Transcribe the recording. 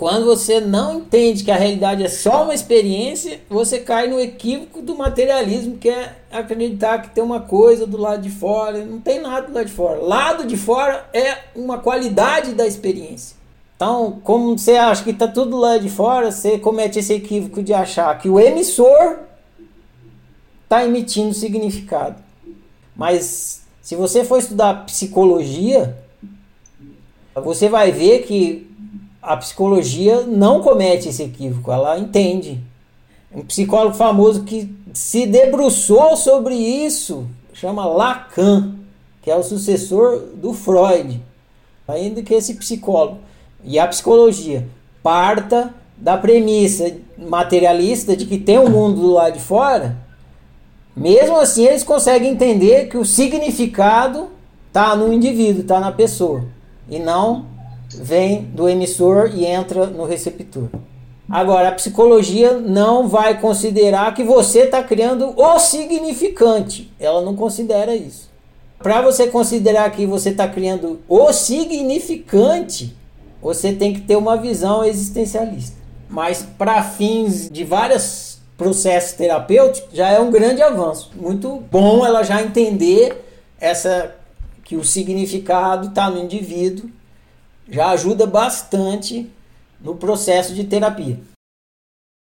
Quando você não entende que a realidade é só uma experiência, você cai no equívoco do materialismo, que é acreditar que tem uma coisa do lado de fora. Não tem nada do lado de fora. Lado de fora é uma qualidade da experiência. Então, como você acha que está tudo lá de fora, você comete esse equívoco de achar que o emissor está emitindo significado. Mas se você for estudar psicologia, você vai ver que a psicologia não comete esse equívoco, ela entende. Um psicólogo famoso que se debruçou sobre isso chama Lacan, que é o sucessor do Freud. Ainda que esse psicólogo e a psicologia parta da premissa materialista de que tem um mundo do lado de fora, mesmo assim eles conseguem entender que o significado está no indivíduo, está na pessoa, e não vem do emissor e entra no receptor. Agora, a psicologia não vai considerar que você está criando o significante. Ela não considera isso. Para você considerar que você está criando o significante, você tem que ter uma visão existencialista. Mas para fins de vários processos terapêuticos, já é um grande avanço. Muito bom ela já entender essa que o significado está no indivíduo já ajuda bastante no processo de terapia.